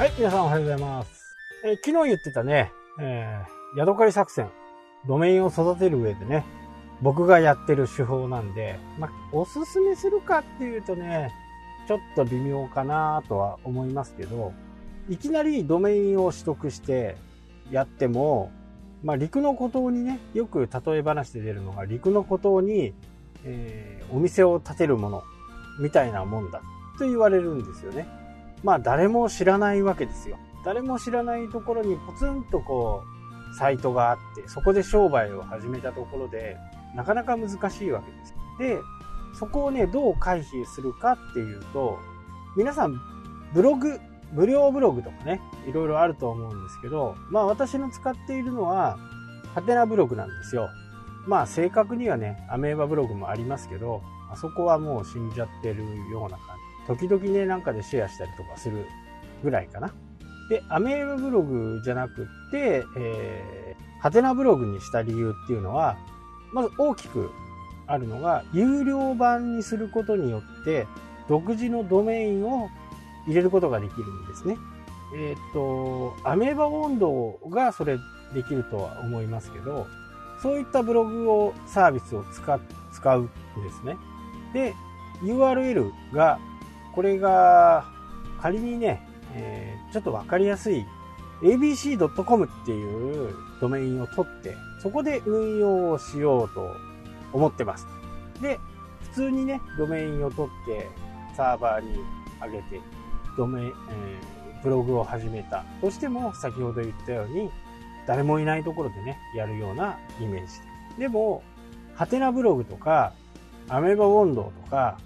はい、皆さんおはようございます。えー昨日言ってたね、えー、ヤドカリ作戦、ドメインを育てる上でね、僕がやってる手法なんで、ま、おすすめするかっていうとね、ちょっと微妙かなとは思いますけど、いきなりドメインを取得してやっても、まあ、陸の孤島にね、よく例え話で出るのが、陸の孤島に、えーお店を建てるもの、みたいなもんだと言われるんですよね。まあ誰も知らないわけですよ。誰も知らないところにポツンとこう、サイトがあって、そこで商売を始めたところで、なかなか難しいわけです。で、そこをね、どう回避するかっていうと、皆さん、ブログ、無料ブログとかね、いろいろあると思うんですけど、まあ私の使っているのは、ハテナブログなんですよ。まあ正確にはね、アメーバブログもありますけど、あそこはもう死んじゃってるような感。時々ね、なんかでシェアしたりとかするぐらいかな。で、アメーバブログじゃなくって、えー、ハテナブログにした理由っていうのは、まず大きくあるのが、有料版にすることによって、独自のドメインを入れることができるんですね。えーっと、アメーバ温度がそれできるとは思いますけど、そういったブログを、サービスを使使うんですね。で、URL が、これが仮にね、えーちょっとわかりやすい abc.com っていうドメインを取って、そこで運用をしようと思ってます。で、普通にね、ドメインを取って、サーバーに上げて、ドメイン、えーブログを始めたとしても、先ほど言ったように、誰もいないところでね、やるようなイメージで。でも、ハテナブログとか、アメーバ温度とか、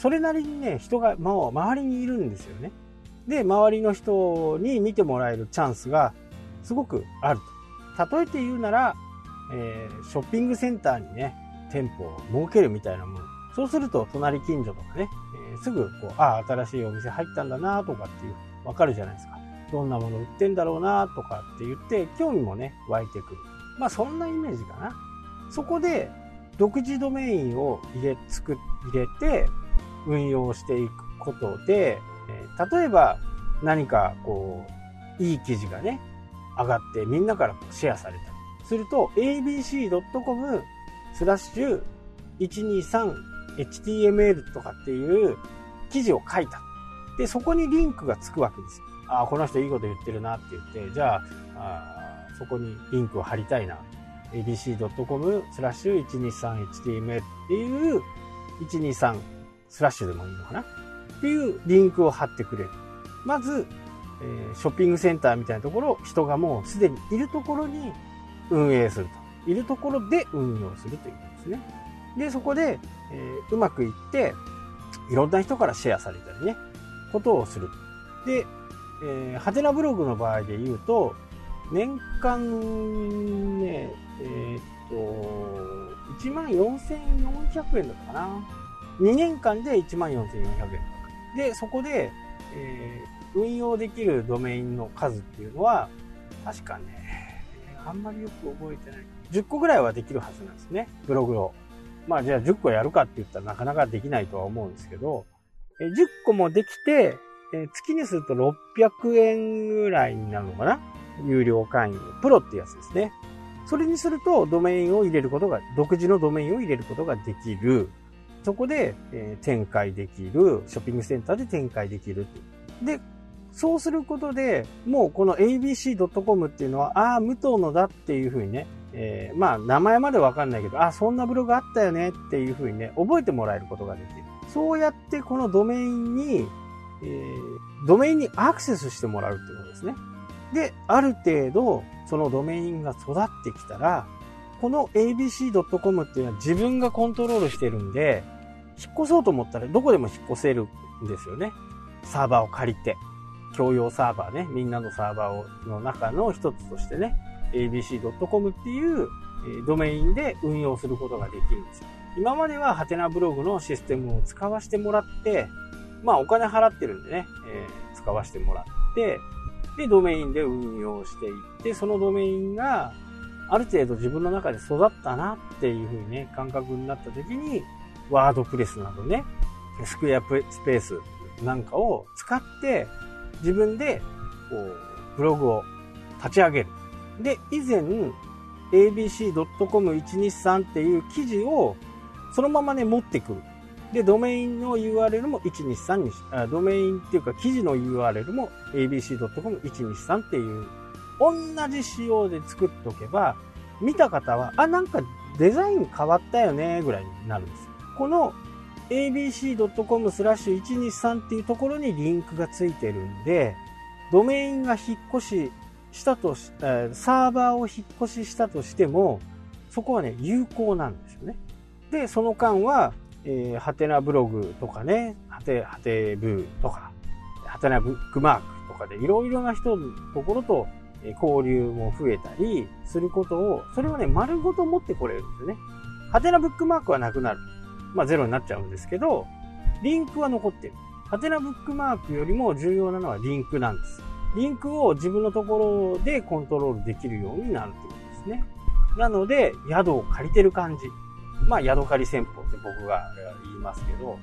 それなりにね、人がもう周りにいるんですよね。で、周りの人に見てもらえるチャンスがすごくあると。例えて言うなら、えーショッピングセンターにね、店舗を設けるみたいなもの。そうすると、隣近所とかね、えーすぐこう、ああ、新しいお店入ったんだなとかっていう、わかるじゃないですか。どんなもの売ってんだろうなとかって言って、興味もね、湧いてくる。まあ、そんなイメージかな。そこで、独自ドメインを入れ、作、入れて、運用していくことで、例えば何かこう、いい記事がね、上がってみんなからシェアされたり。すると、abc.com スラッシュ 123html とかっていう記事を書いた。で、そこにリンクがつくわけですよ。ああ、この人いいこと言ってるなって言って、じゃあ、あそこにリンクを貼りたいな。abc.com スラッシュ 123html っていう123スラッシュでもいいのかな？っていうリンクを貼ってくれる。まず、えーショッピングセンターみたいなところ、人がもうすでにいるところに運営すると。いるところで運用するということですね。で、そこで、えーうまくいって、いろんな人からシェアされたりね、ことをする。で、えー、ハテナブログの場合で言うと、年間ね、えーっと、14,400円だったかな。2年間で14,400円。で、そこで、えー運用できるドメインの数っていうのは、確かね、あんまりよく覚えてない。10個ぐらいはできるはずなんですね、ブログを。まあじゃあ10個やるかって言ったらなかなかできないとは思うんですけど、えー10個もできて、えー月にすると600円ぐらいになるのかな有料会員。プロってやつですね。それにするとドメインを入れることが、独自のドメインを入れることができる。そこで、えー展開できる。ショッピングセンターで展開できる。で、そうすることで、もうこの abc.com っていうのは、ああ、武藤のだっていうふうにね、えーまあ、名前までわかんないけど、ああ、そんなブログあったよねっていうふうにね、覚えてもらえることができる。そうやってこのドメインに、えードメインにアクセスしてもらうっていうことですね。で、ある程度、そのドメインが育ってきたら、この abc.com っていうのは自分がコントロールしてるんで、引っ越そうと思ったらどこでも引っ越せるんですよね。サーバーを借りて。共用サーバーね、みんなのサーバーの中の一つとしてね、abc.com っていうドメインで運用することができるんですよ。今まではハテナブログのシステムを使わせてもらって、まあお金払ってるんでね、えー使わせてもらって、で、ドメインで運用していって、そのドメインがある程度自分の中で育ったなっていうふうにね、感覚になった時に、ワードプレスなどね、スクエアスペースなんかを使って、自分でこう、ブログを立ち上げる。で、以前、abc.com123 っていう記事をそのままね、持ってくる。で、ドメインの URL も123にし、あドメインっていうか記事の URL も abc.com123 っていう、同じ仕様で作っとけば、見た方は、あ、なんかデザイン変わったよね、ぐらいになるんです。この abc.com スラッシュ123っていうところにリンクがついてるんで、ドメインが引っ越ししたとし、えサーバーを引っ越ししたとしても、そこはね、有効なんですよね。で、その間は、えー、ハテナブログとかね、ハテ、ハテブとか、ハテナブックマークとかでいろいろな人のところと交流も増えたりすることを、それをね、丸ごと持ってこれるんですよね。ハテナブックマークはなくなる。まあゼロになっちゃうんですけど、リンクは残ってる。ハテナブックマークよりも重要なのはリンクなんです。リンクを自分のところでコントロールできるようになるってことですね。なので、宿を借りてる感じ。まあ、宿借り戦法って僕が言いますけど、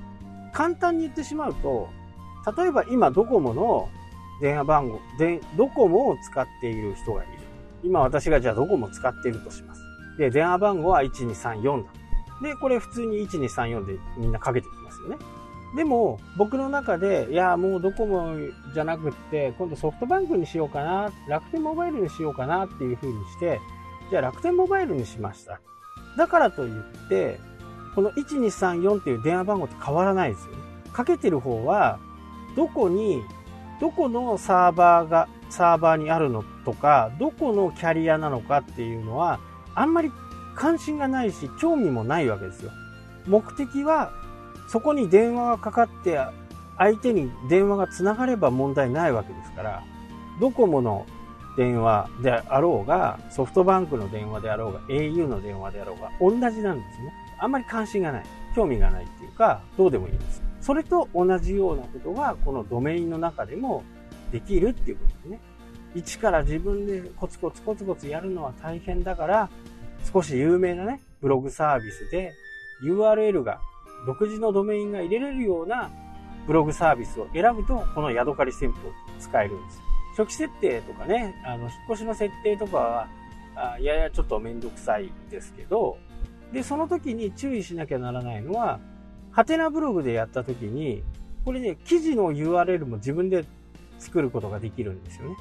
簡単に言ってしまうと、例えば今ドコモの電話番号、で、ドコモを使っている人がいる。今私がじゃあドコモ使っているとします。で、電話番号は1234だ。で、これ普通に1234でみんなかけてきますよね。でも、僕の中で、いや、もうドコモじゃなくって、今度ソフトバンクにしようかな、楽天モバイルにしようかなっていう風にして、じゃあ楽天モバイルにしました。だからといって、この1234っていう電話番号って変わらないですよね。かけてる方は、どこに、どこのサーバーが、サーバーにあるのとか、どこのキャリアなのかっていうのは、あんまり関心がないし、興味もないわけですよ。目的は、そこに電話がかかって、相手に電話が繋がれば問題ないわけですから、ドコモの電話であろうが、ソフトバンクの電話であろうが、au の電話であろうが、同じなんですね。あんまり関心がない。興味がないっていうか、どうでもいいです。それと同じようなことが、このドメインの中でもできるっていうことですね。一から自分でコツコツコツコツやるのは大変だから、少し有名なね、ブログサービスで URL が、独自のドメインが入れれるようなブログサービスを選ぶと、このヤドカリ戦法使えるんです。初期設定とかね、あの、引っ越しの設定とかは、あややちょっとめんどくさいですけど、で、その時に注意しなきゃならないのは、ハテナブログでやった時に、これね、記事の URL も自分で作ることができるんですよね。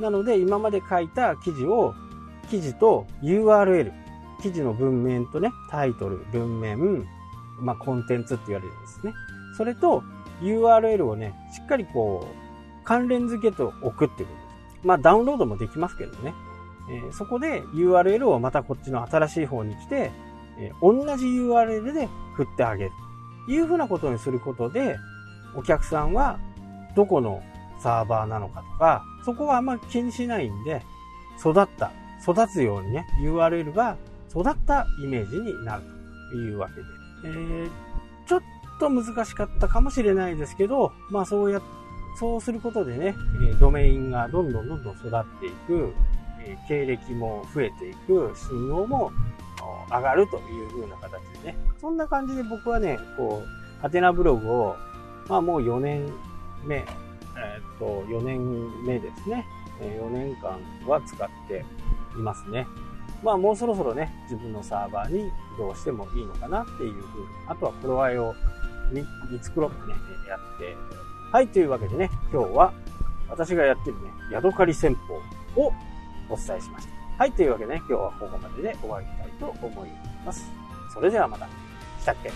なので、今まで書いた記事を、記事と URL、記事の文面とね、タイトル、文面、まあ、コンテンツって言われるんですね。それと URL をね、しっかりこう、関連付けておくっていうこと。まあダウンロードもできますけどね。えー、そこで URL をまたこっちの新しい方に来て、えー、同じ URL で振ってあげる。いうふうなことにすることで、お客さんはどこのサーバーなのかとか、そこはあんまり気にしないんで、育った、育つようにね、URL が育ったイメージになるというわけで。えー、ちょっと難しかったかもしれないですけど、まあそうやっそうすることでね、ドメインがどんどんどんどん育っていく、経歴も増えていく、信用も上がるという風な形でね、そんな感じで僕はね、こう、ハテナブログを、まあもう4年目、えー、っと、4年目ですね。4年間は使っていますね。まあもうそろそろね、自分のサーバーに移動してもいいのかなっていうふうに、あとはプロアイを見繕ってね、やってはい、というわけでね、今日は私がやってるね、ヤドカリ戦法をお伝えしました。はい、というわけでね、今日はここまでで終わりたいと思います。それではまた。したっけ？